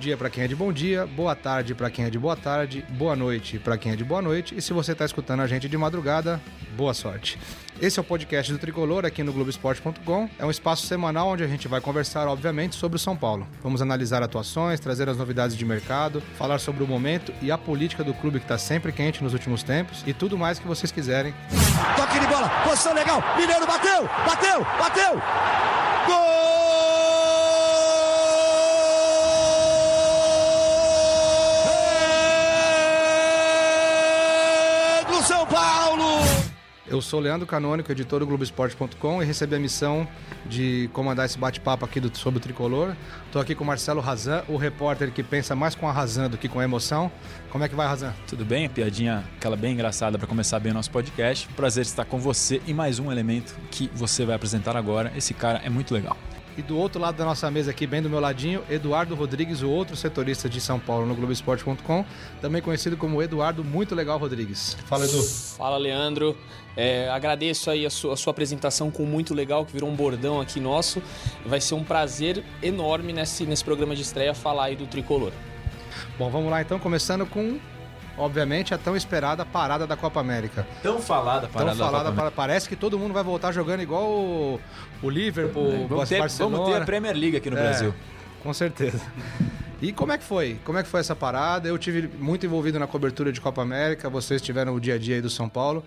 Dia para quem é de bom dia, boa tarde para quem é de boa tarde, boa noite para quem é de boa noite. E se você está escutando a gente de madrugada, boa sorte. Esse é o podcast do Tricolor aqui no Globoesporte.com. É um espaço semanal onde a gente vai conversar, obviamente, sobre o São Paulo. Vamos analisar atuações, trazer as novidades de mercado, falar sobre o momento e a política do clube que está sempre quente nos últimos tempos e tudo mais que vocês quiserem. Toque de bola, posição legal, Mineiro bateu, bateu, bateu! Gol! Eu sou Leandro Canônico, editor do Globoesporte.com e recebi a missão de comandar esse bate-papo aqui do, sobre o tricolor. Estou aqui com o Marcelo Razan, o repórter que pensa mais com a razão do que com a emoção. Como é que vai, Razan? Tudo bem? Piadinha, aquela bem engraçada para começar bem o nosso podcast. Prazer estar com você e mais um elemento que você vai apresentar agora. Esse cara é muito legal. E do outro lado da nossa mesa aqui, bem do meu ladinho, Eduardo Rodrigues, o outro setorista de São Paulo no Globoesporte.com, também conhecido como Eduardo Muito Legal Rodrigues. Fala, Edu. Fala, Leandro. É, agradeço aí a sua, a sua, apresentação com muito legal, que virou um bordão aqui nosso. Vai ser um prazer enorme nesse, nesse programa de estreia falar aí do Tricolor. Bom, vamos lá então, começando com obviamente, a tão esperada parada da Copa América. Tão falada parada tão falada, da Copa Parece que todo mundo vai voltar jogando igual o, o Liverpool, vamos, ter, Barcelona. vamos ter a Premier League aqui no é, Brasil. Com certeza. E como é que foi? Como é que foi essa parada? Eu tive muito envolvido na cobertura de Copa América, vocês tiveram o dia a dia aí do São Paulo.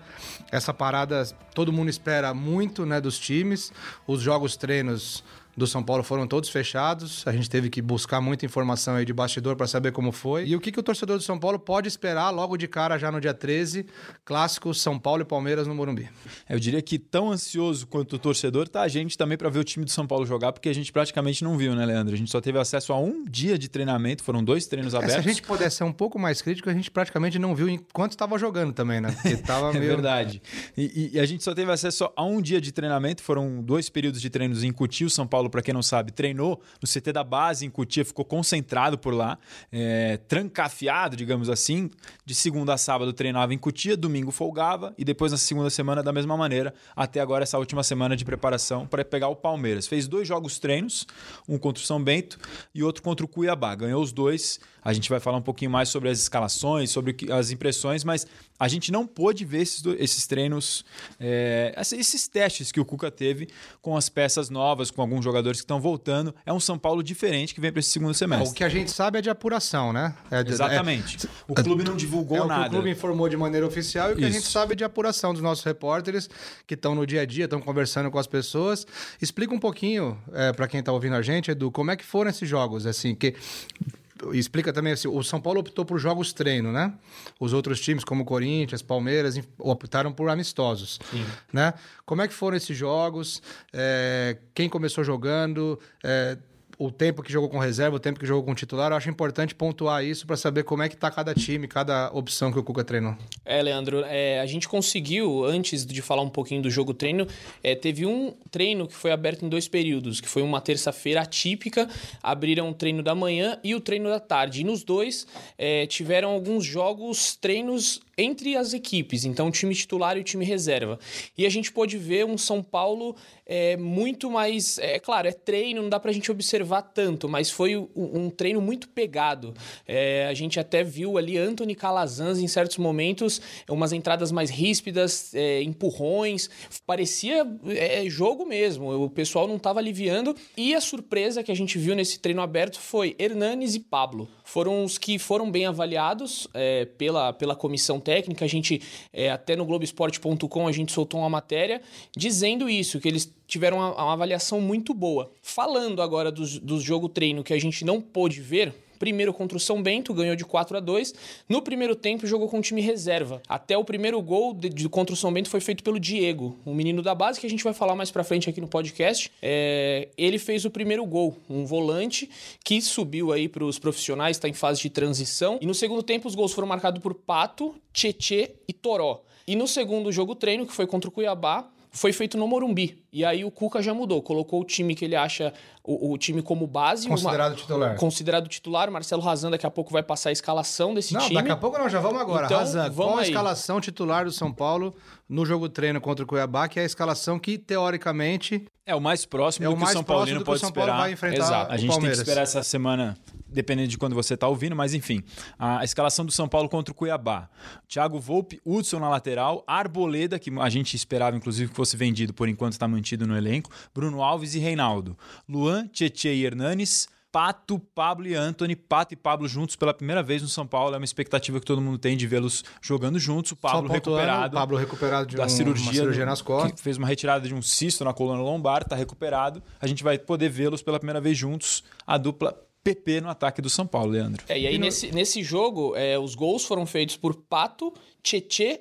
Essa parada, todo mundo espera muito, né, dos times. Os jogos treinos do São Paulo foram todos fechados. A gente teve que buscar muita informação aí de bastidor para saber como foi. E o que, que o torcedor do São Paulo pode esperar logo de cara, já no dia 13, clássico São Paulo e Palmeiras no Morumbi? Eu diria que tão ansioso quanto o torcedor tá a gente também para ver o time do São Paulo jogar, porque a gente praticamente não viu, né, Leandro? A gente só teve acesso a um dia de treinamento, foram dois treinos abertos. É, se a gente pudesse ser um pouco mais crítico, a gente praticamente não viu enquanto estava jogando também, né? Porque tava é meio... É verdade. E, e, a gente só teve acesso a um dia de treinamento, foram dois períodos de treinos em Cuti, o São Paulo, para quem não sabe, treinou no CT da base em Cutia, ficou concentrado por lá, é, trancafiado, digamos assim. De segunda a sábado treinava em Cutia, domingo folgava e depois na segunda semana da mesma maneira, até agora essa última semana de preparação para pegar o Palmeiras. Fez dois jogos treinos, um contra o São Bento e outro contra o Cuiabá. Ganhou os dois. A gente vai falar um pouquinho mais sobre as escalações, sobre as impressões, mas a gente não pôde ver esses, esses treinos, é, esses testes que o Cuca teve com as peças novas, com alguns jogadores que estão voltando. É um São Paulo diferente que vem para esse segundo semestre. O que a gente sabe é de apuração, né? É de, Exatamente. É, o clube não divulgou é, nada. O o clube informou de maneira oficial e o que Isso. a gente sabe é de apuração dos nossos repórteres que estão no dia a dia, estão conversando com as pessoas. Explica um pouquinho é, para quem está ouvindo a gente, Edu, como é que foram esses jogos, assim, que explica também assim, o São Paulo optou por jogos treino, né? Os outros times, como Corinthians, Palmeiras, optaram por amistosos, Sim. né? Como é que foram esses jogos? É, quem começou jogando? É, o tempo que jogou com reserva, o tempo que jogou com titular, eu acho importante pontuar isso para saber como é que tá cada time, cada opção que o Cuca treinou. É, Leandro, é, a gente conseguiu, antes de falar um pouquinho do jogo treino, é, teve um treino que foi aberto em dois períodos, que foi uma terça-feira atípica, abriram o treino da manhã e o treino da tarde. E nos dois é, tiveram alguns jogos, treinos entre as equipes, então time titular e time reserva. E a gente pôde ver um São Paulo é, muito mais. É claro, é treino, não dá pra gente observar tanto, mas foi um, um treino muito pegado. É, a gente até viu ali Anthony Calazans em certos momentos, umas entradas mais ríspidas, é, empurrões, parecia é, jogo mesmo. O pessoal não estava aliviando. E a surpresa que a gente viu nesse treino aberto foi Hernanes e Pablo. Foram os que foram bem avaliados é, pela, pela comissão técnica. A gente, é, até no Globoesporte.com, a gente soltou uma matéria dizendo isso, que eles tiveram uma, uma avaliação muito boa. Falando agora dos, dos jogo treino que a gente não pôde ver, Primeiro contra o São Bento, ganhou de 4 a 2 No primeiro tempo, jogou com o time reserva. Até o primeiro gol de, de, contra o São Bento foi feito pelo Diego, um menino da base que a gente vai falar mais pra frente aqui no podcast. É, ele fez o primeiro gol, um volante que subiu aí para os profissionais, está em fase de transição. E no segundo tempo, os gols foram marcados por Pato, Tietê e Toró. E no segundo jogo treino, que foi contra o Cuiabá, foi feito no Morumbi. E aí o Cuca já mudou, colocou o time que ele acha o, o time como base. Considerado uma, titular. Considerado titular. Marcelo Razan daqui a pouco vai passar a escalação desse não, time. Não, daqui a pouco não, já vamos agora. Então, Razan, vamos qual a escalação titular do São Paulo no jogo treino contra o Cuiabá, que é a escalação que, teoricamente... É o mais próximo é do que o São Paulino pode São esperar. Paulo vai enfrentar Exato. A gente tem que esperar essa semana dependendo de quando você está ouvindo, mas enfim. A escalação do São Paulo contra o Cuiabá. Thiago Volpe, Hudson na lateral, Arboleda, que a gente esperava inclusive que fosse vendido, por enquanto está mantido no elenco, Bruno Alves e Reinaldo. Luan, Tietê e Hernanes, Pato, Pablo e Anthony, Pato e Pablo juntos pela primeira vez no São Paulo. É uma expectativa que todo mundo tem de vê-los jogando juntos. O Pablo recuperado. O Pablo recuperado de da um, cirurgia, cirurgia nas costas. fez uma retirada de um cisto na coluna lombar, está recuperado. A gente vai poder vê-los pela primeira vez juntos. A dupla PP no ataque do São Paulo, Leandro. É, e aí, e no... nesse, nesse jogo, é, os gols foram feitos por Pato, Tietê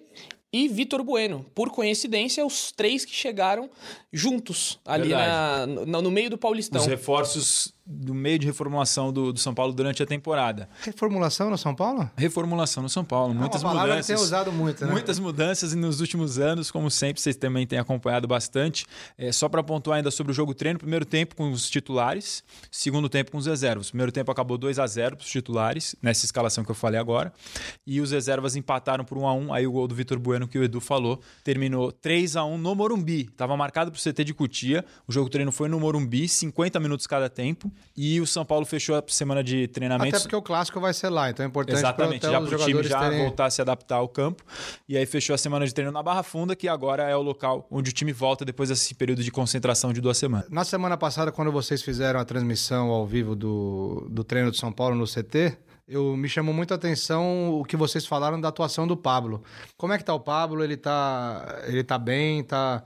e Vitor Bueno. Por coincidência, os três que chegaram juntos ali na, no, no meio do Paulistão. Os reforços do meio de reformulação do, do, São Paulo durante a temporada. Reformulação no São Paulo? Reformulação no São Paulo. É muitas uma mudanças. Que tem usado muito, né? Muitas mudanças nos últimos anos, como sempre, vocês também têm acompanhado bastante. É, só para pontuar ainda sobre o jogo treino, primeiro tempo com os titulares, segundo tempo com os reservas. Primeiro tempo acabou 2 a 0 para os titulares, nessa escalação que eu falei agora. E os reservas empataram por 1 a 1 Aí o gol do Vitor Bueno, que o Edu falou, terminou 3 a 1 no Morumbi. Estava marcado para o CT de Cutia. O jogo treino foi no Morumbi, 50 minutos cada tempo. E o São Paulo fechou a semana de treinamento. Até porque o clássico vai ser lá, então é importante Exatamente, já para o time já terem... voltar a se adaptar ao campo. E aí fechou a semana de treino na Barra Funda, que agora é o local onde o time volta depois desse período de concentração de duas semanas. Na semana passada, quando vocês fizeram a transmissão ao vivo do, do treino de São Paulo no CT, eu me chamou muito a atenção o que vocês falaram da atuação do Pablo. Como é que tá o Pablo? Ele tá, ele tá bem? Tá...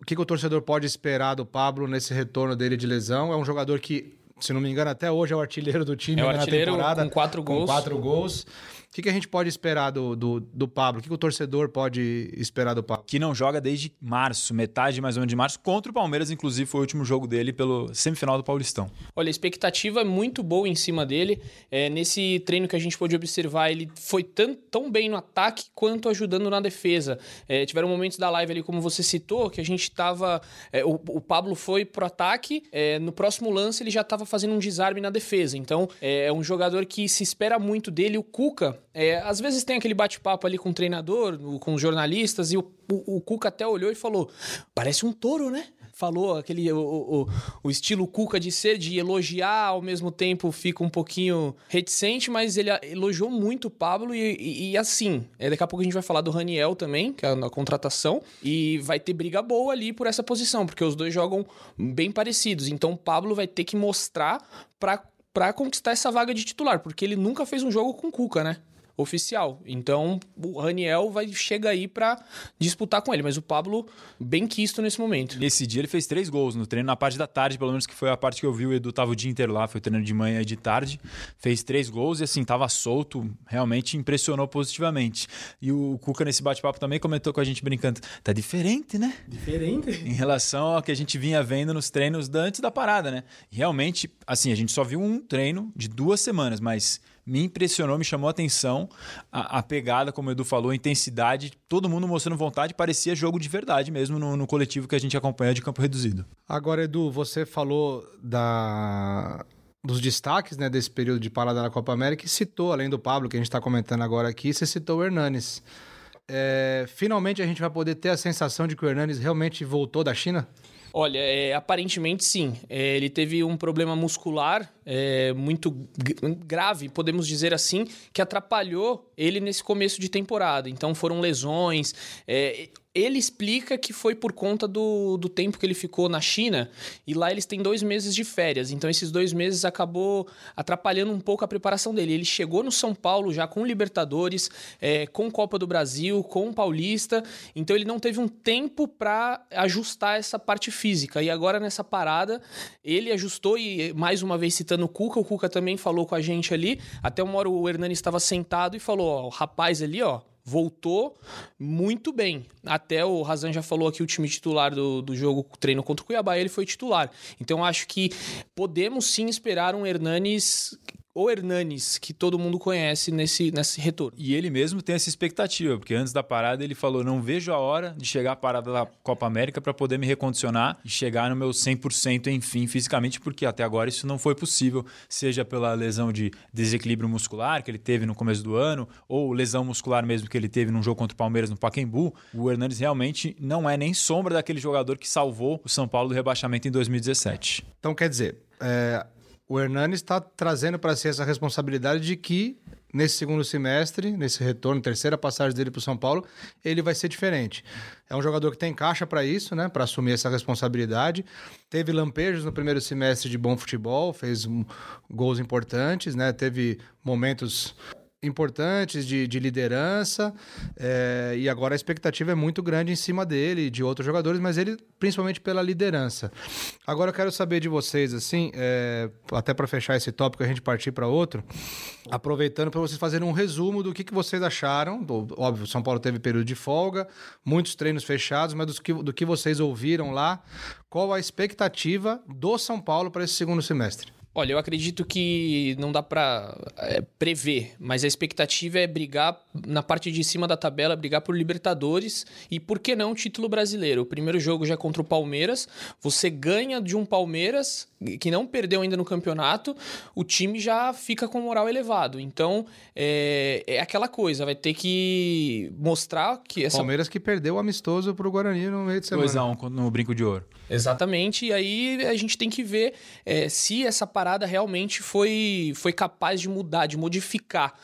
O que, que o torcedor pode esperar do Pablo nesse retorno dele de lesão? É um jogador que se não me engano, até hoje é o artilheiro do time é o na artilheiro temporada. Com quatro gols. Com quatro gols que, que a gente pode esperar do, do, do Pablo? O que, que o torcedor pode esperar do Pablo? Que não joga desde março, metade mais ou menos de março, contra o Palmeiras, inclusive foi o último jogo dele pelo semifinal do Paulistão. Olha, a expectativa é muito boa em cima dele. É, nesse treino que a gente pôde observar, ele foi tão, tão bem no ataque quanto ajudando na defesa. É, tiveram momentos da live ali, como você citou, que a gente estava. É, o, o, Pablo foi pro ataque, é, no próximo lance ele já estava fazendo um desarme na defesa. Então é, é um jogador que se espera muito dele. O Cuca é, às vezes tem aquele bate-papo ali com o treinador, com os jornalistas, e o, o, o, Cuca até olhou e falou: parece um touro, né? Falou aquele o, o, estilo Cuca de ser, de elogiar, ao mesmo tempo fica um pouquinho reticente, mas ele elogiou muito o Pablo e, e, e assim. É, daqui a pouco a gente vai falar do Raniel também, que é na contratação, e vai ter briga boa ali por essa posição, porque os dois jogam bem parecidos. Então o Pablo vai ter que mostrar para conquistar essa vaga de titular, porque ele nunca fez um jogo com Cuca, né? Oficial. Então, o Raniel vai chega aí para disputar com ele, mas o Pablo bem quisto nesse momento. Esse dia ele fez três gols no treino, na parte da tarde, pelo menos que foi a parte que eu vi, o Edu tava o dia inteiro lá, foi treinando de manhã e de tarde, fez três gols e assim, tava solto, realmente impressionou positivamente. E o Cuca nesse bate-papo também comentou com a gente brincando, tá diferente, né? Diferente. Em relação ao que a gente vinha vendo nos treinos antes da parada, né? realmente, assim, a gente só viu um treino de duas semanas, mas me impressionou, me chamou a atenção a, a, pegada, como o Edu falou, a intensidade, todo mundo mostrando vontade, parecia jogo de verdade mesmo no, no coletivo que a gente acompanha de campo reduzido. Agora, Edu, você falou da dos destaques né, desse período de parada na Copa América e citou, além do Pablo, que a gente está comentando agora aqui, você citou o Hernanes. É, finalmente a gente vai poder ter a sensação de que o Hernanes realmente voltou da China? Olha, é, aparentemente sim. É, ele teve um problema muscular é, muito grave, podemos dizer assim, que atrapalhou ele nesse começo de temporada. Então foram lesões. Ele explica que foi por conta do, do tempo que ele ficou na China e lá eles têm dois meses de férias. Então, esses dois meses acabou atrapalhando um pouco a preparação dele. Ele chegou no São Paulo já com Libertadores, é, com Copa do Brasil, com Paulista. Então, ele não teve um tempo para ajustar essa parte física. E agora, nessa parada, ele ajustou e, mais uma vez citando o Cuca, o Cuca também falou com a gente ali. Até uma hora o Hernani estava sentado e falou: ó, o rapaz ali, ó voltou muito bem. Até o Razan já falou aqui o time titular do, do jogo treino contra o Cuiabá, ele foi titular. Então acho que podemos sim esperar um Hernanes o Hernanes, que todo mundo conhece nesse, nesse retorno. E ele mesmo tem essa expectativa, porque antes da parada ele falou: não vejo a hora de chegar à parada da Copa América para poder me recondicionar e chegar no meu 100% enfim, fisicamente, porque até agora isso não foi possível, seja pela lesão de desequilíbrio muscular que ele teve no começo do ano, ou lesão muscular mesmo que ele teve num jogo contra o Palmeiras no Pacaembu. O Hernanes realmente não é nem sombra daquele jogador que salvou o São Paulo do rebaixamento em 2017. Então quer dizer, é, o Hernani está trazendo para si essa responsabilidade de que nesse segundo semestre, nesse retorno, terceira passagem dele para o São Paulo, ele vai ser diferente. É um jogador que tem caixa para isso, né? Para assumir essa responsabilidade. Teve lampejos no primeiro semestre de bom futebol, fez um, gols importantes, né? Teve momentos importantes de, de liderança é, e agora a expectativa é muito grande em cima dele de outros jogadores, mas ele principalmente pela liderança. Agora eu quero saber de vocês, assim, é, até para fechar esse tópico a gente partir para outro, aproveitando para vocês fazerem um resumo do que, que vocês acharam. Óbvio, São Paulo teve período de folga, muitos treinos fechados, mas do que, do que vocês ouviram lá, qual a expectativa do São Paulo para esse segundo semestre? Olha, eu acredito que não dá para é, prever, mas a expectativa é brigar na parte de cima da tabela, brigar por Libertadores e por que não título brasileiro. O primeiro jogo já é contra o Palmeiras, você ganha de um Palmeiras que não perdeu ainda no campeonato, o time já fica com moral elevado. Então é, é aquela coisa, vai ter que mostrar que essa Palmeiras que perdeu o amistoso para o Guarani no meio de semana. 2 a 1 no brinco de ouro. Exatamente, e aí a gente tem que ver é, se essa parada realmente foi, foi capaz de mudar, de modificar.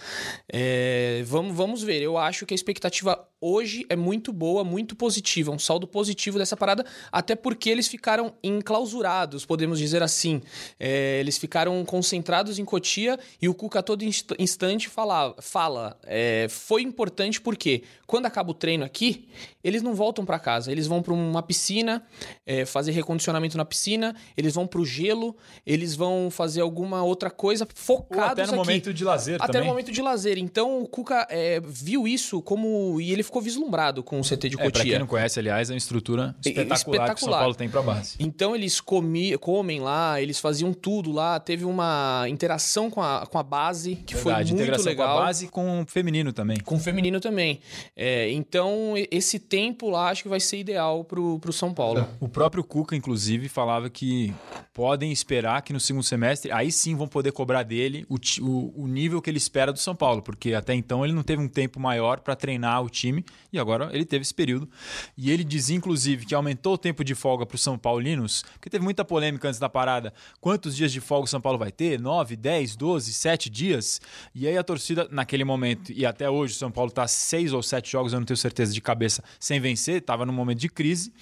É, vamos, vamos ver. Eu acho que a expectativa hoje é muito boa, muito positiva, um saldo positivo dessa parada, até porque eles ficaram enclausurados, podemos dizer assim. É, eles ficaram concentrados em Cotia e o Cuca todo instante fala, fala é, foi importante porque quando acaba o treino aqui, eles não voltam para casa, eles vão para uma piscina, é, fazer recondicionamento na piscina, eles vão para o gelo, eles vão fazer alguma outra coisa focados Ou até no aqui. momento de lazer até também. no momento de lazer. Então o Cuca é, viu isso como e ele ficou vislumbrado com o CT de Cotia. É, pra quem não conhece, aliás, é uma estrutura espetacular, espetacular. que o São Paulo tem pra base. Então eles comi, comem lá, eles faziam tudo lá, teve uma interação com a, com a base, que Verdade, foi muito legal. com a base e com o feminino também. Com o feminino também. É, então, esse tempo lá acho que vai ser ideal pro, pro São Paulo. O próprio Cuca, inclusive, falava que podem esperar que no segundo semestre, aí sim vão poder cobrar dele o, o, o nível que ele espera do São Paulo, porque até então ele não teve um tempo maior para treinar o time time e agora ele teve esse período. E ele dizia, inclusive, que aumentou o tempo de folga para os São Paulinos, porque teve muita polêmica antes da parada. Quantos dias de folga o São Paulo vai ter? 9, 10, 12, 7 dias? E aí a torcida, naquele momento, e até hoje, o São Paulo está seis ou sete jogos, eu não tenho certeza de cabeça, sem vencer, estava num momento de crise.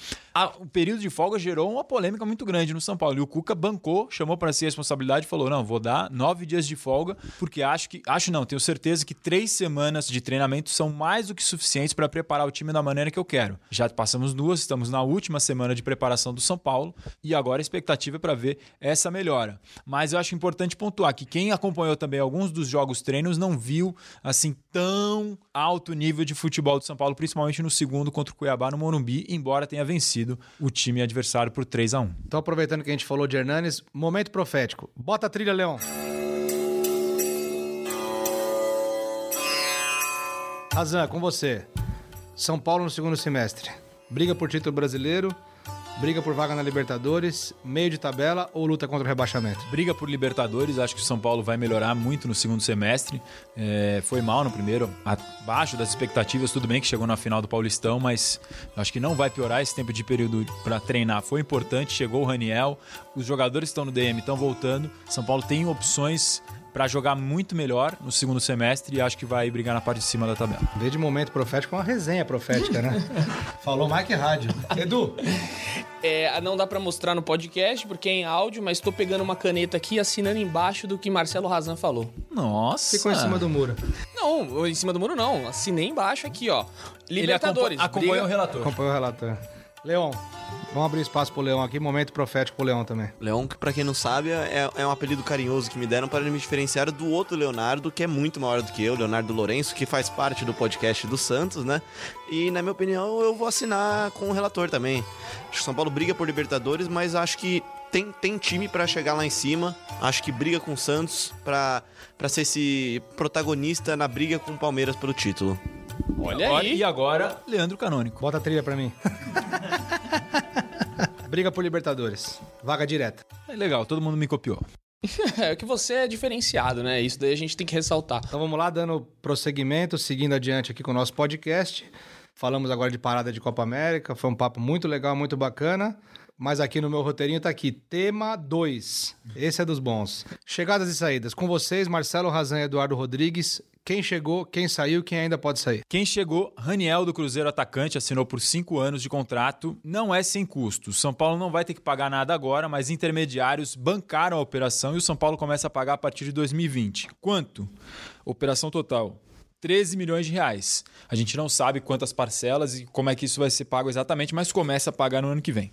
o período de folga gerou uma polêmica muito grande no São Paulo. E o Cuca bancou, chamou para si a responsabilidade e falou: não, vou dar nove dias de folga, porque acho que. Acho não, tenho certeza que três semanas de treinamento são mais do que suficientes para preparar o time da maneira que eu quero. Já passamos duas, estamos na última semana de preparação do São Paulo e agora a expectativa é para ver essa melhora. Mas eu acho importante pontuar que quem acompanhou também alguns dos jogos treinos não viu assim tão alto nível de futebol do São Paulo, principalmente no segundo contra o Cuiabá no Morumbi, embora tenha vencido o time adversário por 3 a 1. Então aproveitando que a gente falou de Hernanes, momento profético. Bota a trilha, Leão. Razan, com você. São Paulo no segundo semestre. Briga por título brasileiro, briga por vaga na Libertadores, meio de tabela ou luta contra o rebaixamento? Briga por Libertadores, acho que o São Paulo vai melhorar muito no segundo semestre. É, foi mal no primeiro, abaixo das expectativas, tudo bem que chegou na final do Paulistão, mas acho que não vai piorar esse tempo de período para treinar. Foi importante, chegou o Raniel, os jogadores estão no DM, estão voltando. São Paulo tem opções para jogar muito melhor no segundo semestre e acho que vai brigar na parte de cima da tabela. Desde de momento profético, uma resenha profética, né? Falou Mike Rádio. Edu. É, não dá para mostrar no podcast porque é em áudio, mas estou pegando uma caneta aqui assinando embaixo do que Marcelo Razan falou. Nossa. Ficou em cima do muro. Não, em cima do muro não. Assinei embaixo aqui, ó. Libertadores. Ele acompanha, o relator. Acompanha o relator. Leon, vamos abrir espaço pro Leão aqui, momento profético pro Leão também. Leão, que pra quem não sabe, é, é um apelido carinhoso que me deram para me diferenciar do outro Leonardo, que é muito maior do que eu, Leonardo Lourenço, que faz parte do podcast do Santos, né? E, na minha opinião, eu vou assinar com o relator também. Acho que São Paulo briga por Libertadores, mas acho que tem, tem time para chegar lá em cima. Acho que briga com o Santos para ser esse protagonista na briga com o Palmeiras pelo título. Olha aí. E agora, Leandro Canônico. Bota a trilha pra mim. Briga por Libertadores. Vaga direta. É legal, todo mundo me copiou. é que você é diferenciado, né? Isso daí a gente tem que ressaltar. Então vamos lá, dando prosseguimento, seguindo adiante aqui com o nosso podcast. Falamos agora de parada de Copa América, foi um papo muito legal, muito bacana. mas aqui no meu roteirinho tá aqui, tema 2. Esse é dos bons. Chegadas e saídas. Com vocês, Marcelo Razan e Eduardo Rodrigues. Quem chegou, quem saiu, quem ainda pode sair. Quem chegou, Raniel do Cruzeiro atacante, assinou por cinco anos de contrato. Não é sem custo. São Paulo não vai ter que pagar nada agora, mas intermediários bancaram a operação e o São Paulo começa a pagar a partir de 2020. Quanto? Operação total. 13 milhões de reais. A gente não sabe quantas parcelas e como é que isso vai ser pago exatamente, mas começa a pagar no ano que vem.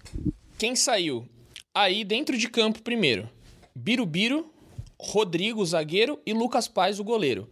Quem saiu? Aí dentro de campo primeiro. Birubiru, Rodrigo, zagueiro, e Lucas Paz, o goleiro.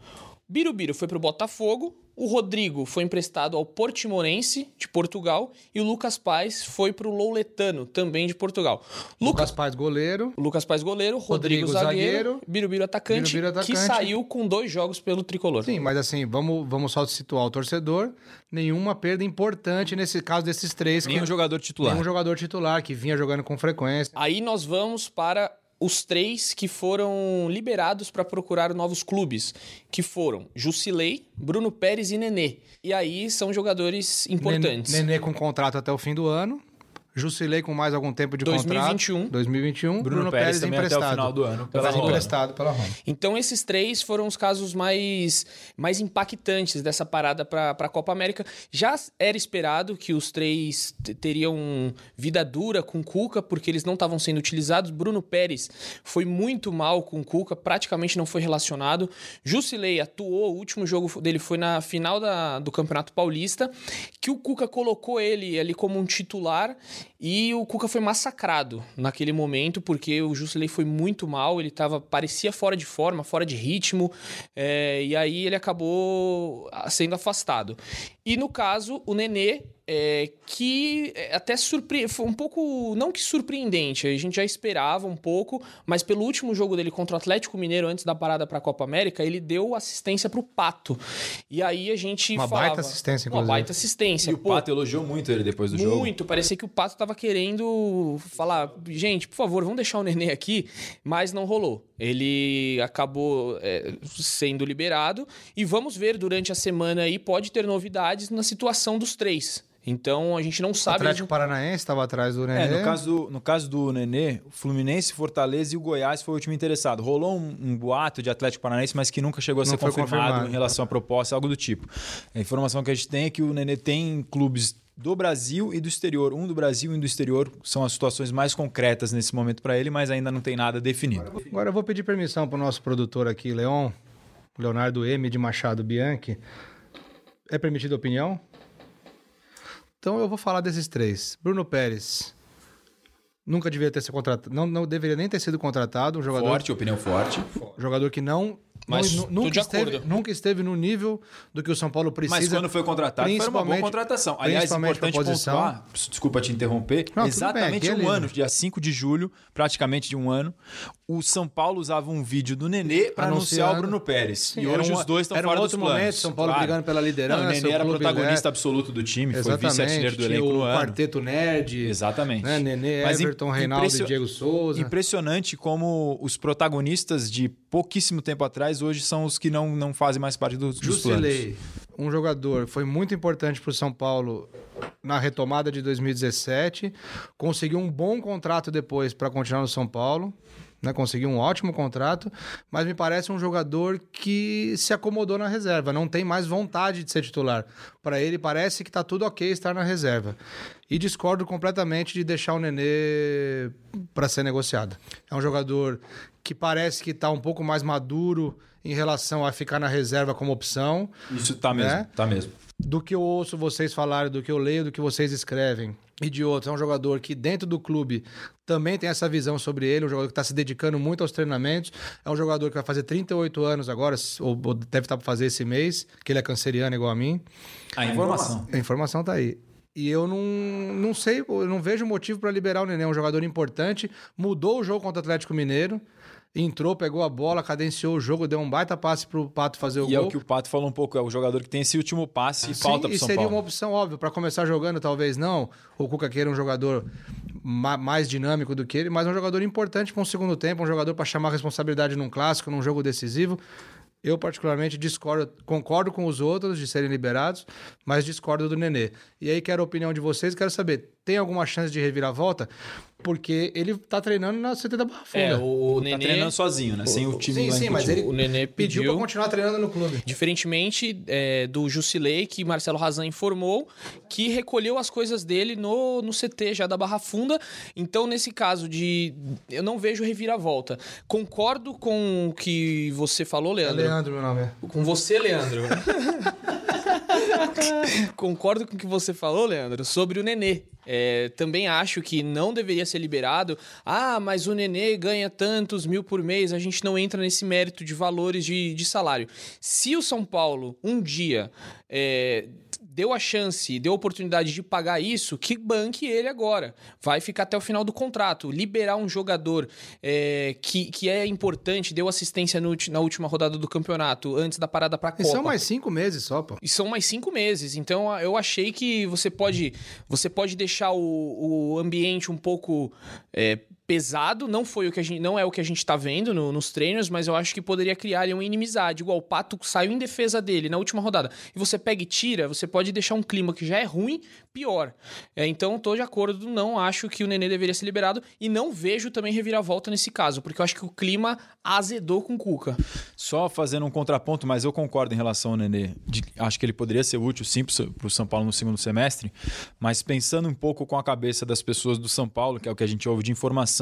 Birubiru foi para o Botafogo, o Rodrigo foi emprestado ao Portimonense, de Portugal, e o Lucas Paz foi para o Louletano, também de Portugal. Lucas Paz, goleiro. Lucas Paz, goleiro. Rodrigo, Rodrigo, zagueiro. zagueiro. Birubiru atacante, Birubiru atacante. que saiu com dois jogos pelo Tricolor. Sim, mas assim, vamos, vamos só situar o torcedor. Nenhuma perda importante nesse caso desses três. Nenhum que, jogador titular. nenhum jogador titular que vinha jogando com frequência. Aí nós vamos para os três que foram liberados para procurar novos clubes, que foram Jusilei, Bruno Pérez e Nenê. E aí são jogadores importantes. Nenê com contrato até o fim do ano. Jusilei com mais algum tempo de 2021. contrato. 2021. Bruno, Pérez, também até o final do ano. Pela Roma. emprestado pela Roma. Então esses três foram os casos mais, mais impactantes dessa parada para a Copa América. Já era esperado que os três teriam vida dura com o Cuca, porque eles não estavam sendo utilizados. Bruno Pérez foi muito mal com o Cuca, praticamente não foi relacionado. Jusilei atuou, o último jogo dele foi na final da- do Campeonato Paulista, que o Cuca colocou ele ali como um titular e o Cuca foi massacrado naquele momento, porque o Jusilei foi muito mal, ele tava, parecia fora de forma, fora de ritmo, é, e aí ele acabou ah, sendo afastado. E no caso, o Nenê, é, que é, até surpre... foi um pouco, não que surpreendente, a gente já esperava um pouco, mas pelo último jogo dele contra o Atlético Mineiro, antes da parada para a Copa América, ele deu assistência pro Pato. E aí a gente Uma falava... baita assistência, Uma inclusive. baita assistência. E o Pô, Pato elogiou muito ele depois do jogo. muito, parecia que o Pato tava querendo falar, gente, por favor, vamos deixar o Nenê aqui, mas não rolou. Ele acabou é, sendo liberado e vamos ver durante a semana aí, pode ter novidades na situação dos três. Então a gente não O sabe. Atlético Paranaense estava atrás do É, Nenê. no caso, do, no caso do Nenê, o Fluminense, Fortaleza e o Goiás foi o último interessado. Rolou um, um boato de Atlético Paranaense, mas que nunca chegou a Não ser confirmado, confirmado. em relação à proposta, algo do tipo. A informação que a gente tem é que o Nenê tem clubes do Brasil e do exterior. Um do Brasil e um do exterior são as situações mais concretas nesse momento para ele, mas ainda não tem nada definido. Agora eu vou pedir permissão para o nosso produtor aqui, Leon, Leonardo M. de Machado Bianchi. É permitida opinião? Então eu vou falar desses três. Bruno Pérez. Nunca devia ter sido contratado. Não, não deveria nem ter sido contratado. Um jogador, Forte, opinião forte. jogador que não. Mas tô nunca, de esteve, nunca esteve no nível do que o São Paulo precisa. Mas quando foi contratado, foi uma boa contratação. Aliás, importante posição. pontuar, desculpa te interromper, Não, exatamente bem, é um livre. ano, dia 5 de julho, praticamente de um ano, o São Paulo usava um vídeo do Nenê para anunciar o. Bruno Pérez. Sim, e hoje um- os dois estão um fora outro dos planos. momento, São Paulo brigando pela liderança, Não, o Nenê o era protagonista né? absoluto do time, foi Exatamente. vice-artilheiro do elenco o no ano. Quarteto Nerd. Exatamente. Né? Nenê, Mas Everton, Reinaldo impressio- e Diego Souza. Impressionante como os protagonistas de pouquíssimo tempo atrás hoje são os que não, não fazem mais parte dos, dos planos. Jusilei, um jogador, foi muito importante para o São Paulo na retomada de 2017. Conseguiu um bom contrato depois para continuar no São Paulo. Né, conseguiu um ótimo contrato, mas me parece um jogador que se acomodou na reserva, não tem mais vontade de ser titular. Para ele parece que está tudo ok estar na reserva. E discordo completamente de deixar o Nenê para ser negociado. É um jogador que parece que está um pouco mais maduro em relação a ficar na reserva como opção Isso tá mesmo, Né? tá mesmo. do que eu ouço vocês falarem, do que eu leio, do que vocês escrevem. E de outros, é um jogador que dentro do clube também tem essa visão sobre ele, um jogador que está se dedicando muito aos treinamentos. É um jogador que vai fazer 38 anos agora, ou ou deve estar para fazer esse mês, que ele é canceriano igual a mim. A informação. A informação tá aí. E eu não, não sei, eu não vejo motivo para liberar o Nenê. É um jogador importante, mudou o jogo contra o Atlético Mineiro, entrou, pegou a bola, cadenciou o jogo, deu um baita passe pro Pato fazer o E é gol. o que o Pato falou um pouco, é o jogador que tem esse último passe e Sim, falta pro e São seria Paulo. uma opção óbvia para começar jogando, talvez não. O Cuca queira um jogador ma- mais dinâmico do que ele, mas um jogador importante para um segundo tempo, um jogador para chamar responsabilidade num clássico, num jogo decisivo. Eu, particularmente, discordo, concordo com os outros de serem liberados, mas discordo do Nenê. E aí, quero a opinião de vocês, quero saber: tem alguma chance de reviravolta? Porque ele tá treinando na CT da Barra Funda. É, o, o Tá Nenê... treinando sozinho, né? Sem o time sim, sim, mas ele o Nenê pediu pediu... pra continuar treinando no clube. Diferentemente é, do Jusilei, que Marcelo Razan informou, que recolheu as coisas dele no, no CT já da Barra Funda. Então, nesse caso de. Eu não vejo reviravolta. Concordo com o que você falou, É Leandro. Leandro, meu nome. Com você, Leandro. Concordo com o que você falou, Leandro, sobre o Nenê. É, também acho que não deveria ser liberado. Ah, mas o Nenê ganha tantos mil por mês, a gente não entra nesse mérito de valores de, de salário. Se o São Paulo um dia é, deu a chance, deu a oportunidade de pagar isso, que banque ele agora. Vai ficar até o final do contrato. Liberar um jogador é, que, que é importante, deu assistência no na última rodada do campeonato, antes da parada para a E Copa. são mais cinco meses só, pô. E são mais cinco meses. Então eu achei que você pode, você pode deixar o, o ambiente um pouco é, pesado. Não foi o que a gente, não é o que a gente tá vendo no- nos treinos, mas eu acho que poderia criar ali uma inimizade. Igual o Pato saiu em defesa dele na última rodada. E você pega e tira, você pode deixar um clima que já é ruim pior. É, então tô de acordo, não acho que o Nenê deveria ser liberado e não vejo também reviravolta nesse caso, porque eu acho que o clima azedou com o Cuca. Só fazendo um contraponto, mas eu concordo em relação ao Nenê. De- acho que ele poderia ser útil sim para o São Paulo no segundo semestre, mas pensando um pouco com a cabeça das pessoas do São Paulo, que é o que a gente ouve de informação,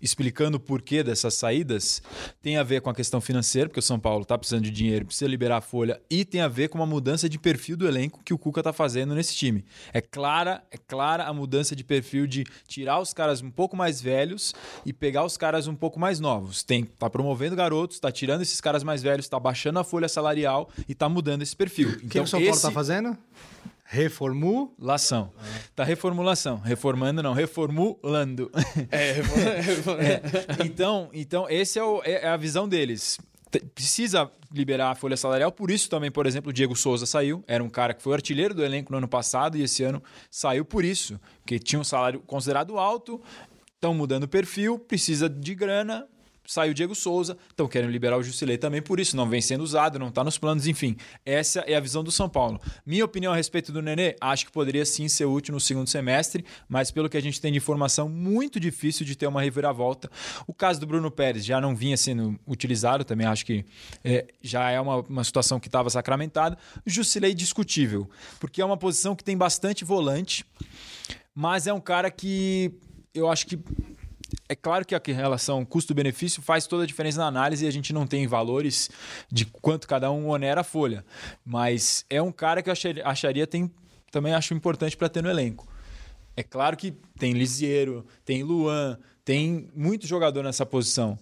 explicando o porquê dessas saídas, tem a ver com a questão financeira, porque o São Paulo está precisando de dinheiro, precisa liberar a folha, e tem a ver com uma mudança de perfil do elenco que o Cuca está fazendo nesse time. É clara, é clara a mudança de perfil de tirar os caras um pouco mais velhos e pegar os caras um pouco mais novos. Tem tá promovendo garotos, tá tirando esses caras mais velhos, tá baixando a folha salarial e tá mudando esse perfil. O que, Então o São Paulo esse tá fazendo? Reformu. Lação. Tá reformulação. Reformando, não, reformulando. É, É, Então, então esse é, o- é a visão deles. Precisa liberar a folha salarial, por isso também, por exemplo, o Diego Souza saiu. Era um cara que foi artilheiro do elenco no ano passado e esse ano saiu por isso, porque tinha um salário considerado alto, estão mudando o perfil, precisa de grana, saiu Diego Souza, estão querendo liberar o Jusilei também por isso, não vem sendo usado, não está nos planos, enfim. Essa é a visão do São Paulo. Minha opinião a respeito do Nenê, acho que poderia sim ser útil no segundo semestre, mas pelo que a gente tem de informação, muito difícil de ter uma reviravolta. O caso do Bruno Pérez já não vinha sendo utilizado, também acho que é, já é uma, uma situação que estava sacramentada. Jusilei discutível, porque é uma posição que tem bastante volante, mas é um cara que eu acho que é claro que a relação custo-benefício faz toda a diferença na análise e a gente não tem valores de quanto cada um onera a folha. Mas é um cara que eu acharia, acharia tem, também acho importante para ter no elenco. É claro que tem Lisiero, tem Luan, tem muito jogador nessa posição.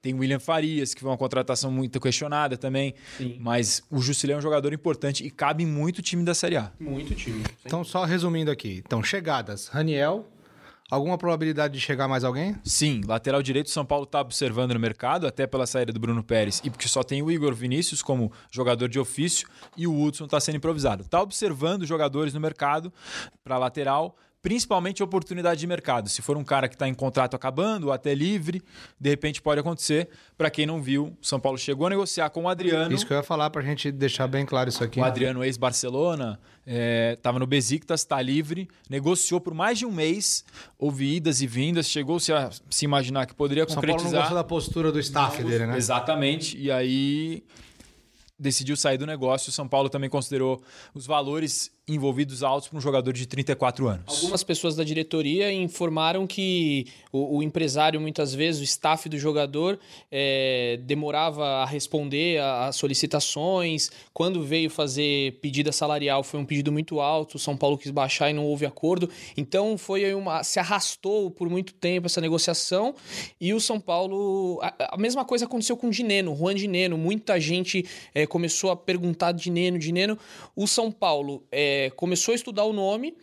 Tem William Farias, que foi uma contratação muito questionada também. Mas o Jusilei é um jogador importante e cabe muito o time da Série A. Muito time. Então, só resumindo aqui. Então, chegadas. Raniel. Alguma probabilidade de chegar mais alguém? Sim, lateral direito, o São Paulo está observando no mercado, até pela saída do Bruno Pérez, e porque só tem o Igor Vinícius como jogador de ofício e o Hudson está sendo improvisado. Está observando jogadores no mercado para lateral, principalmente oportunidade de mercado. Se for um cara que está em contrato acabando ou até livre, de repente pode acontecer. Para quem não viu, o São Paulo chegou a negociar com o Adriano. Isso que eu ia falar pra gente deixar bem claro isso aqui. O Adriano, ex-Barcelona, estava no Besiktas, está livre, negociou por mais de um mês, houve idas e vindas, chegou-se a se imaginar que poderia São Paulo não concretizar. gostou da postura do staff dele, né? Exatamente, e aí decidiu sair do negócio. O São Paulo também considerou os valores envolvidos altos para um jogador de 34 anos. Algumas pessoas da diretoria informaram que o, o empresário, muitas vezes, o staff do jogador, é, demorava a responder às solicitações. Quando veio fazer pedida salarial, foi um pedido muito alto. O São Paulo quis baixar e não houve acordo. Então, foi uma, se arrastou por muito tempo essa negociação. E o São Paulo. A, a mesma coisa aconteceu com o Dineno, Juan Dineno. Muita gente é, começou a perguntar Dineno, Dineno. O São Paulo. É, começou a estudar o nome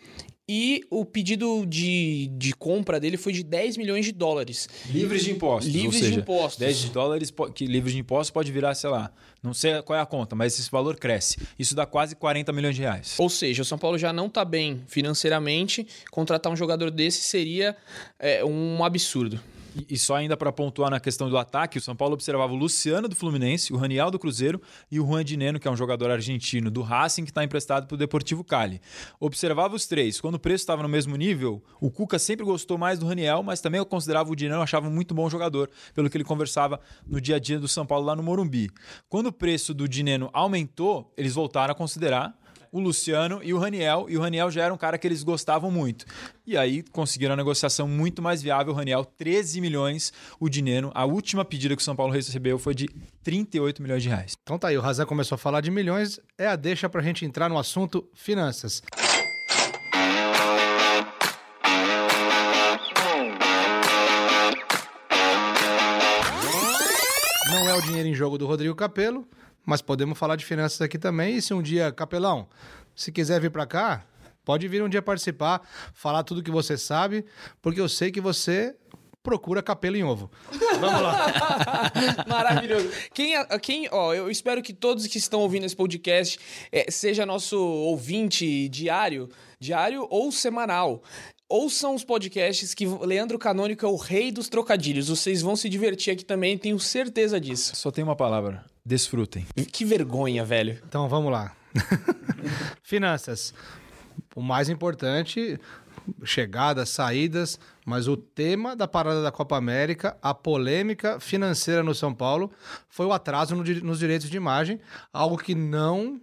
e o pedido de, de compra dele foi de 10 milhões de dólares. Livres de impostos. Livres seja, de impostos. 10 de dólares que livres de impostos pode virar, sei lá, não sei qual é a conta, mas esse valor cresce. Isso dá quase 40 milhões de reais. Ou seja, o São Paulo já não está bem financeiramente. Contratar um jogador desse seria é, um absurdo. E, e só ainda para pontuar na questão do ataque, o São Paulo observava o Luciano do Fluminense, o Raniel do Cruzeiro e o Juan Dineno, que é um jogador argentino do Racing que está emprestado para o Deportivo Cali. Observava os três. Quando o preço estava no mesmo nível, o Cuca sempre gostou mais do Raniel, mas também eu considerava o Dineno, achava muito bom jogador, pelo que ele conversava no dia a dia do São Paulo lá no Morumbi. Quando o preço do Dineno aumentou, eles voltaram a considerar o Luciano e o Raniel, e o Raniel já era um cara que eles gostavam muito. E aí conseguiram a negociação muito mais viável. O Raniel, 13 milhões, o Dineno. A última pedida que o São Paulo recebeu foi de 38 milhões de reais. Então tá aí, o Razan começou a falar de milhões, é a deixa pra gente entrar no assunto finanças. Não é o dinheiro em jogo do Rodrigo Capelo, mas podemos falar de finanças aqui também. E se um dia, Capelão, se quiser vir para cá, pode vir um dia participar, falar tudo que você sabe, porque eu sei que você procura capelo em ovo. Vamos lá. Maravilhoso. Quem, quem, ó, eu espero que todos que estão ouvindo esse podcast é, seja nosso ouvinte diário, diário ou semanal. Ouçam os podcasts que Leandro Canônico é o rei dos trocadilhos. Vocês vão se divertir aqui também, tenho certeza disso. Só tem uma palavra: desfrutem. Que vergonha, velho. Então vamos lá. Finanças. O mais importante, chegadas, saídas, mas o tema da parada da Copa América, a polêmica financeira no São Paulo, foi o atraso no, nos direitos de imagem, algo que não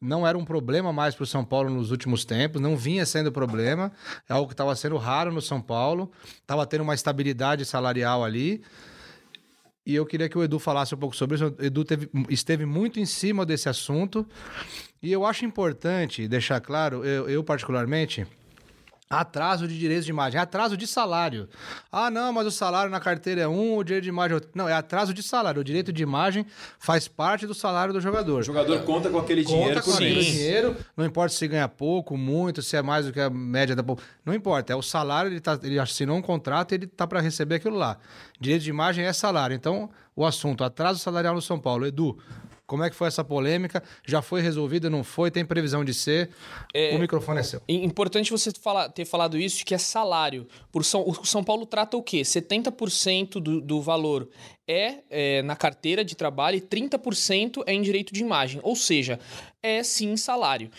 não era um problema mais para o São Paulo nos últimos tempos, não vinha sendo problema, é algo que estava sendo raro no São Paulo, estava tendo uma estabilidade salarial ali. E eu queria que o Edu falasse um pouco sobre isso. O Edu teve, esteve muito em cima desse assunto. E eu acho importante deixar claro, eu, eu particularmente, Atraso de direitos de imagem, atraso de salário. Ah, não, mas o salário na carteira é um, o direito de imagem é outro. Não, é atraso de salário. O direito de imagem faz parte do salário do jogador. O jogador conta com aquele conta dinheiro com aquele dinheiro, não importa se ganha pouco, muito, se é mais do que a média da Não importa, é o salário, ele, tá, ele assinou um contrato e ele tá para receber aquilo lá. Direito de imagem é salário. Então, o assunto atraso salarial no São Paulo. Edu, como é que foi essa polêmica? Já foi resolvida, não foi? Tem previsão de ser? É, o microfone é seu. Importante você falar, ter falado isso, que é salário. Por São, o São Paulo trata o quê? 70% do, do valor é, é, na carteira de trabalho e 30% é em direito de imagem. Ou seja, é sim salário.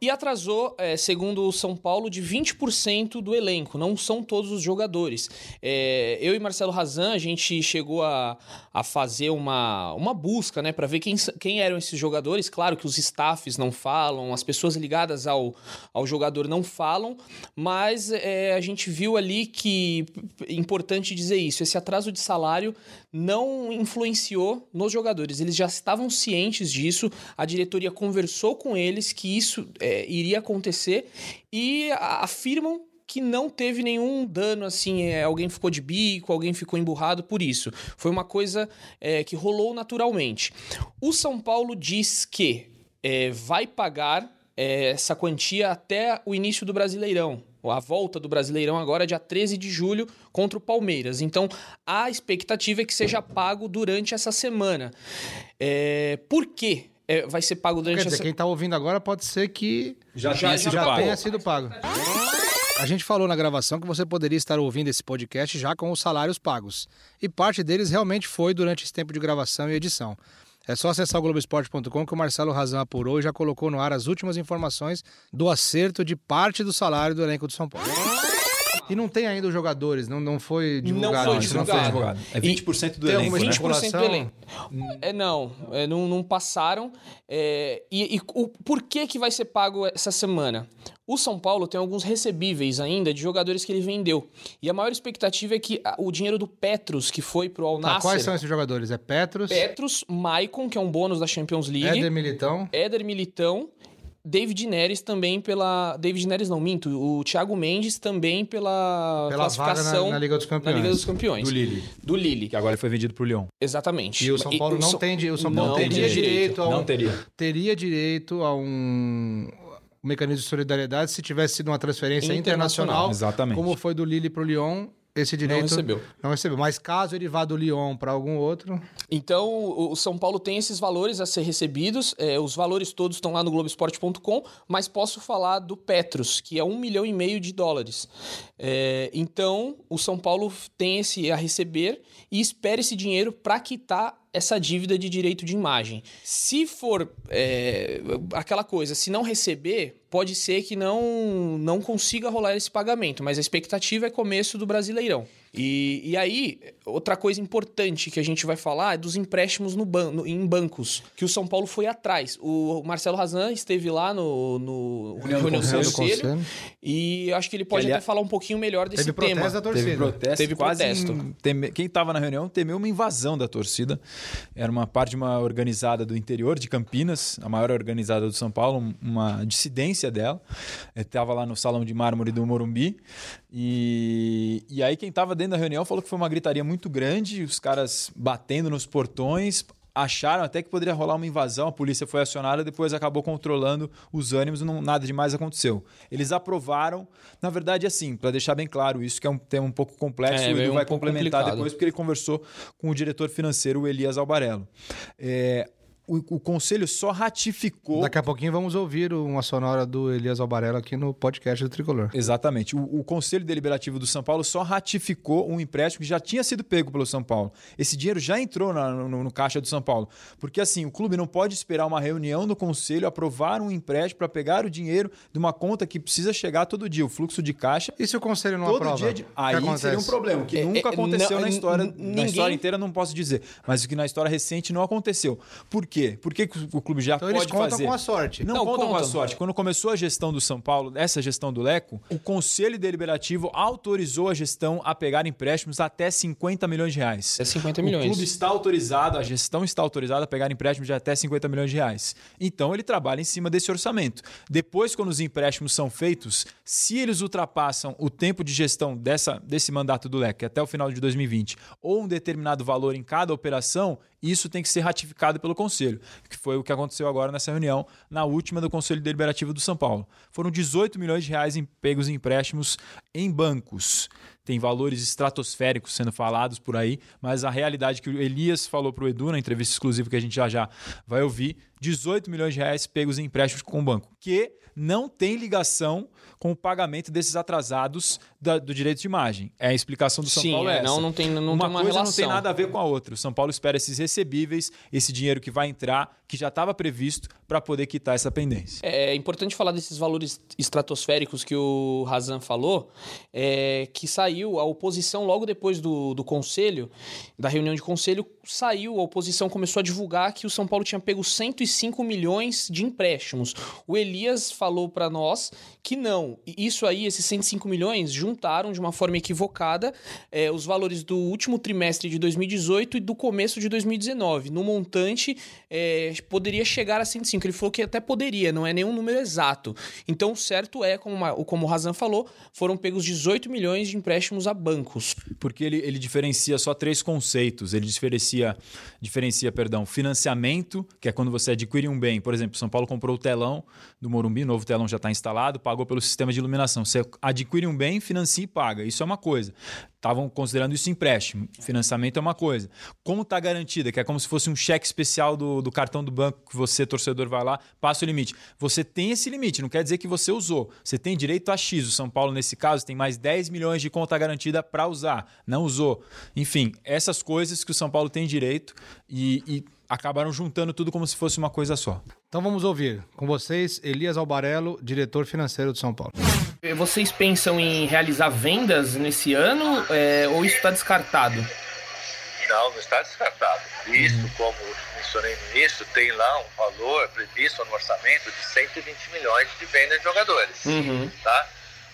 E atrasou, é, segundo o São Paulo, de 20% do elenco. Não são todos os jogadores. É, eu e Marcelo Razan, a gente chegou a, a fazer uma, uma busca né, para ver quem, quem eram esses jogadores. Claro que os staffs não falam, as pessoas ligadas ao, ao jogador não falam, mas é, a gente viu ali que, importante dizer isso, esse atraso de salário não influenciou nos jogadores. Eles já estavam cientes disso, a diretoria conversou com eles que isso é, iria acontecer e afirmam que não teve nenhum dano, assim, é, alguém ficou de bico, alguém ficou emburrado por isso. Foi uma coisa é, que rolou naturalmente. O São Paulo diz que é, vai pagar é, essa quantia até o início do Brasileirão a volta do Brasileirão agora é dia 13 de julho contra o Palmeiras. Então, a expectativa é que seja pago durante essa semana. É... Por quê? É, vai ser pago durante Quer dizer, essa... quem está ouvindo agora pode ser que já, já, sido, já tenha sido pago. A gente falou na gravação que você poderia estar ouvindo esse podcast já com os salários pagos. E parte deles realmente foi durante esse tempo de gravação e edição. É só acessar o Globoesporte.com que o Marcelo Razão apurou e já colocou no ar as últimas informações do acerto de parte do salário do elenco do São Paulo. E não tem ainda os jogadores, não, não foi divulgado. Não foi divulgado. Não foi divulgado. É 20% do elenco, né? 20% do elenco. É, não, é, não, não passaram. É, e, e o, por que, que vai ser pago essa semana? O São Paulo tem alguns recebíveis ainda de jogadores que ele vendeu. E a maior expectativa é que o dinheiro do Petros, que foi pro Al Nassr... Tá, quais são esses jogadores? É Petros? Petros, Maicon, que é um bônus da Champions League. Éder Militão. Éder Militão David Neres também pela. David Neres não, minto. O Thiago Mendes também pela, pela classificação na, na, Liga dos Campeões. Na Liga dos Campeões. Do Lille. Do Lille. Que agora foi vendido pro Lyon. Exatamente. E o São Paulo e, não, o tem, o São Paulo não teria direito, direito a um, Não teria. Teria direito a um mecanismo de solidariedade se tivesse sido uma transferência internacional, internacional. Exatamente. como foi do Lille para o Lyon esse direito não recebeu. Não recebeu. Mas caso ele vá do Lyon para algum outro. Então, o São Paulo tem esses valores a ser recebidos. É, os valores todos estão lá no Globoesporte.com, mas posso falar do Petros, que é um milhão e meio de dólares. É, então, o São Paulo tem esse a receber e espera esse dinheiro para quitar essa dívida de direito de imagem. Se for é, aquela coisa, se não receber, pode ser que não, não consiga rolar esse pagamento, mas a expectativa é começo do Brasileirão. E, e aí, outra coisa importante que a gente vai falar é dos empréstimos no ban no, em bancos, que o São Paulo foi atrás. O Marcelo Razan esteve lá no, no reunião, reunião do conselho, conselho, e acho que ele pode que, até falar um pouquinho melhor desse teve tema. Protesto da torcida. Teve protesto. Teve protesto. Em, teme, quem estava na reunião temeu uma invasão da torcida. Era uma parte de uma organizada do interior de Campinas, a maior organizada do São Paulo, uma dissidência dela. Estava lá no Salão de Mármore do Morumbi. E, e aí quem estava dentro da reunião falou que foi uma gritaria muito grande, os caras batendo nos portões, acharam até que poderia rolar uma invasão, a polícia foi acionada, depois acabou controlando os ânimos, não, nada demais aconteceu. Eles aprovaram, na verdade, assim, para deixar bem claro isso, que é um tema um pouco complexo, é, o Edu um vai complementar complicado. depois, porque ele conversou com o diretor financeiro, o Elias Albarello. É, o, o, conselho só ratificou. Daqui a pouquinho vamos ouvir uma sonora do Elias Albarella aqui no podcast do Tricolor. Exatamente. O, o, Conselho Deliberativo do São Paulo só ratificou um empréstimo que já tinha sido pego pelo São Paulo. Esse dinheiro já entrou na, no, no, caixa do São Paulo. Porque assim, o clube não pode esperar uma reunião do conselho, aprovar um empréstimo para pegar o dinheiro de uma conta que precisa chegar todo dia. O fluxo de caixa. E se o conselho não todo aprova? Dia de... Aí seria um problema, que é, nunca é, aconteceu não, na história. Ninguém... Na história inteira não posso dizer. Mas o que na história recente não aconteceu. Por quê? quê? Por que o clube já então, pode eles contam fazer? com a sorte. Não, não contam, com a sorte. Quando começou a gestão do São Paulo, essa gestão do Leco, o Conselho Deliberativo autorizou a gestão a pegar empréstimos até 50 milhões de reais. Até 50 milhões. O clube está autorizado, a gestão está autorizada a pegar empréstimos de até 50 milhões de reais. Então ele trabalha em cima desse orçamento. Depois, quando os empréstimos são feitos, se eles ultrapassam o tempo de gestão dessa, desse mandato do Leco até o final de 2020 ou um determinado valor em cada operação, isso tem que ser ratificado pelo Conselho, que foi o que aconteceu agora nessa reunião, na última do Conselho Deliberativo do São Paulo. Foram 18 milhões de reais em pegos em empréstimos em bancos. Tem valores estratosféricos sendo falados por aí, mas a realidade que o Elias falou para o Edu na entrevista exclusiva que a gente já já vai ouvir, 18 milhões de reais pegos em empréstimos com o banco, que não tem ligação com o pagamento desses atrasados da, do direito de imagem. É a explicação do São Sim, Paulo é, é não, não tem, não uma tem uma coisa relação. não tem nada a ver com a outra. O São Paulo espera esses recebíveis, esse dinheiro que vai entrar, que já estava previsto para poder quitar essa pendência. É, é importante falar desses valores estratosféricos que o Razan falou, é, que saiu a oposição logo depois do, do conselho, da reunião de conselho, saiu, a oposição começou a divulgar que o São Paulo tinha pego 105 milhões de empréstimos. O Elias falou para nós que não. Isso aí, esses 105 milhões, juntaram de uma forma equivocada é, os valores do último trimestre de 2018 e do começo de 2019. No montante, é, poderia chegar a 105. Ele falou que até poderia, não é nenhum número exato. Então, certo é, como, uma, como o Razan falou, foram pegos 18 milhões de empréstimos a bancos. Porque ele, ele diferencia só três conceitos. Ele diferencia, diferencia perdão, financiamento, que é quando você adquire um bem. Por exemplo, São Paulo comprou o telão do Morumbi, novo telão já está instalado, pagou pelo sistema de iluminação. Você adquire um bem, financia e paga. Isso é uma coisa estavam considerando isso empréstimo. Financiamento é uma coisa. Como está garantida, que é como se fosse um cheque especial do, do cartão do banco que você, torcedor, vai lá, passa o limite. Você tem esse limite, não quer dizer que você usou. Você tem direito a X. O São Paulo, nesse caso, tem mais 10 milhões de conta garantida para usar. Não usou. Enfim, essas coisas que o São Paulo tem direito e, e acabaram juntando tudo como se fosse uma coisa só. Então vamos ouvir com vocês Elias Albarello, diretor financeiro do São Paulo. Vocês pensam em realizar vendas nesse ano é, ou isso está descartado? Não, não está descartado. Isso, como mencionei no início, tem lá um valor previsto no orçamento de 120 milhões de vendas de jogadores. Uhum. Tá?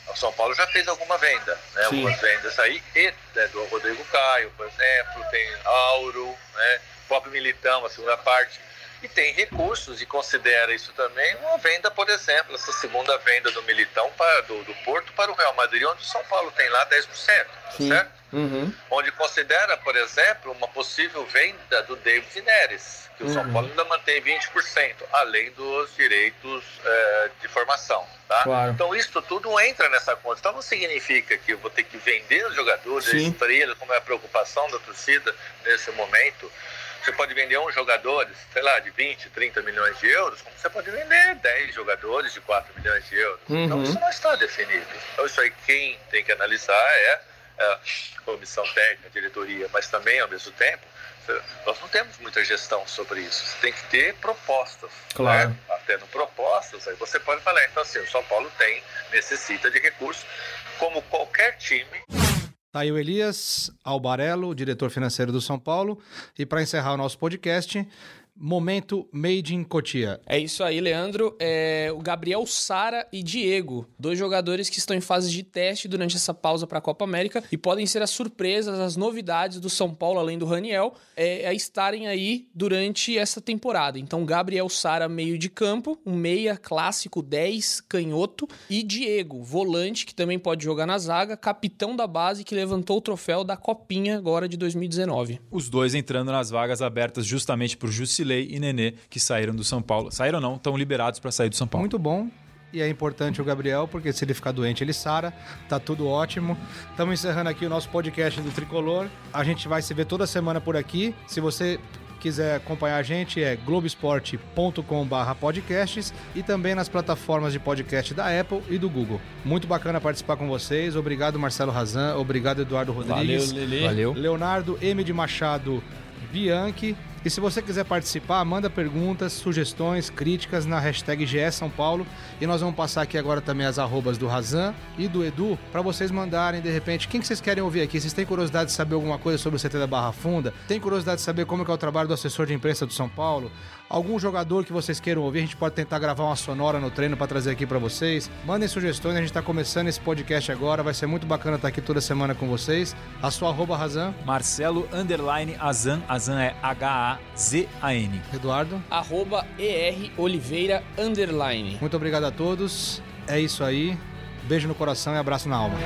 O São Paulo já fez alguma venda, né? algumas vendas aí, e, né, do Rodrigo Caio, por exemplo, tem Auro, né? Próprio Militão, a segunda parte e tem recursos e considera isso também uma venda, por exemplo, essa segunda venda do Militão para, do, do Porto para o Real Madrid, onde o São Paulo tem lá 10%, tá certo? uhum. onde considera, por exemplo, uma possível venda do David Neres, que o uhum. São Paulo ainda mantém 20%, além dos direitos é, de formação. Tá? Claro. Então, isso tudo entra nessa conta. Então, não significa que eu vou ter que vender os jogadores, Sim. estrelas, como é a preocupação da torcida nesse momento. Você pode vender um jogador, sei lá, de 20, 30 milhões de euros, como você pode vender 10 jogadores de 4 milhões de euros. Então, uhum. Então, isso não está definido. Então, isso aí quem tem que analisar é a comissão técnica, a diretoria, mas também, ao mesmo tempo, nós não temos muita gestão sobre isso. Você tem que ter propostas. Claro. Né? Tendo propostas, aí você pode falar. Então, assim, o São Paulo tem, necessita de recursos, como qualquer time. Aí o Elias Albarello, diretor financeiro do São Paulo. E para encerrar o nosso podcast, Momento Made in Cotia. É isso aí, Leandro. É o Gabriel Sara e Diego, dois jogadores que estão em fase de teste durante essa pausa para a Copa América e podem ser as surpresas, as novidades do São Paulo, além do Raniel, é, a estarem aí durante essa temporada. Então, Gabriel Sara, meio de campo, um meia clássico 10, canhoto, e Diego, volante, que também pode jogar na zaga, capitão da base que levantou o troféu da Copinha agora de 2019. Os dois entrando nas vagas abertas justamente por Jusilei Vanderlei e Nenê, que saíram do São Paulo. Saíram não, estão liberados para sair do São Paulo. Muito bom. E é importante o Gabriel, porque se ele ficar doente, ele sara. Tá tudo ótimo. Estamos encerrando aqui o nosso podcast do Tricolor. A gente vai se ver toda semana por aqui. Se você quiser acompanhar a gente é globesport.com/podcasts e também nas plataformas de podcast da Apple e do Google. Muito bacana participar com vocês. Obrigado Marcelo Razan, obrigado Eduardo Rodrigues. Valeu, Lelê. Valeu. Leonardo M de Machado Bianchi e se você quiser participar, manda perguntas, sugestões, críticas na hashtag GE São Paulo. E nós vamos passar aqui agora também as arrobas do Razan e do Edu para vocês mandarem de repente quem que vocês querem ouvir aqui. Vocês têm curiosidade de saber alguma coisa sobre o CT da Barra Funda? Tem curiosidade de saber como é, é o trabalho do assessor de imprensa do São Paulo? Algum jogador que vocês queiram ouvir, a gente pode tentar gravar uma sonora no treino para trazer aqui para vocês. Mandem sugestões, a gente está começando esse podcast agora, vai ser muito bacana estar aqui toda semana com vocês. A sua arroba Razan? Marcelo underline Azan, Azan é H-A-Z-A-N. Eduardo? Arroba ER Oliveira underline. Muito obrigado a todos, é isso aí. Beijo no coração e abraço na alma.